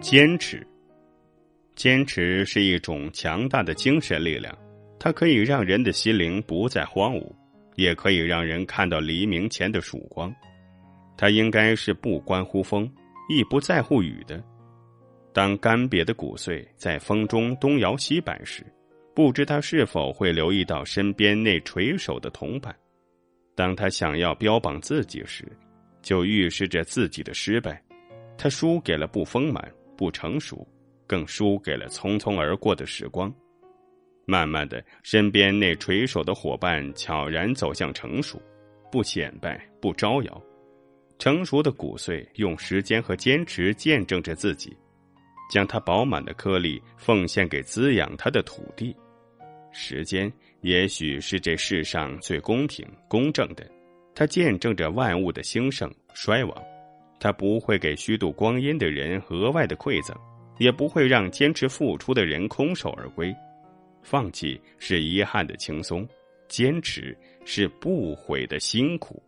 坚持，坚持是一种强大的精神力量，它可以让人的心灵不再荒芜，也可以让人看到黎明前的曙光。它应该是不关乎风，亦不在乎雨的。当干瘪的骨髓在风中东摇西摆时，不知他是否会留意到身边那垂手的同伴。当他想要标榜自己时，就预示着自己的失败。他输给了不丰满、不成熟，更输给了匆匆而过的时光。慢慢的，身边那垂手的伙伴悄然走向成熟，不显摆，不招摇。成熟的骨髓用时间和坚持见证着自己，将它饱满的颗粒奉献给滋养它的土地。时间也许是这世上最公平、公正的，它见证着万物的兴盛、衰亡。他不会给虚度光阴的人额外的馈赠，也不会让坚持付出的人空手而归。放弃是遗憾的轻松，坚持是不悔的辛苦。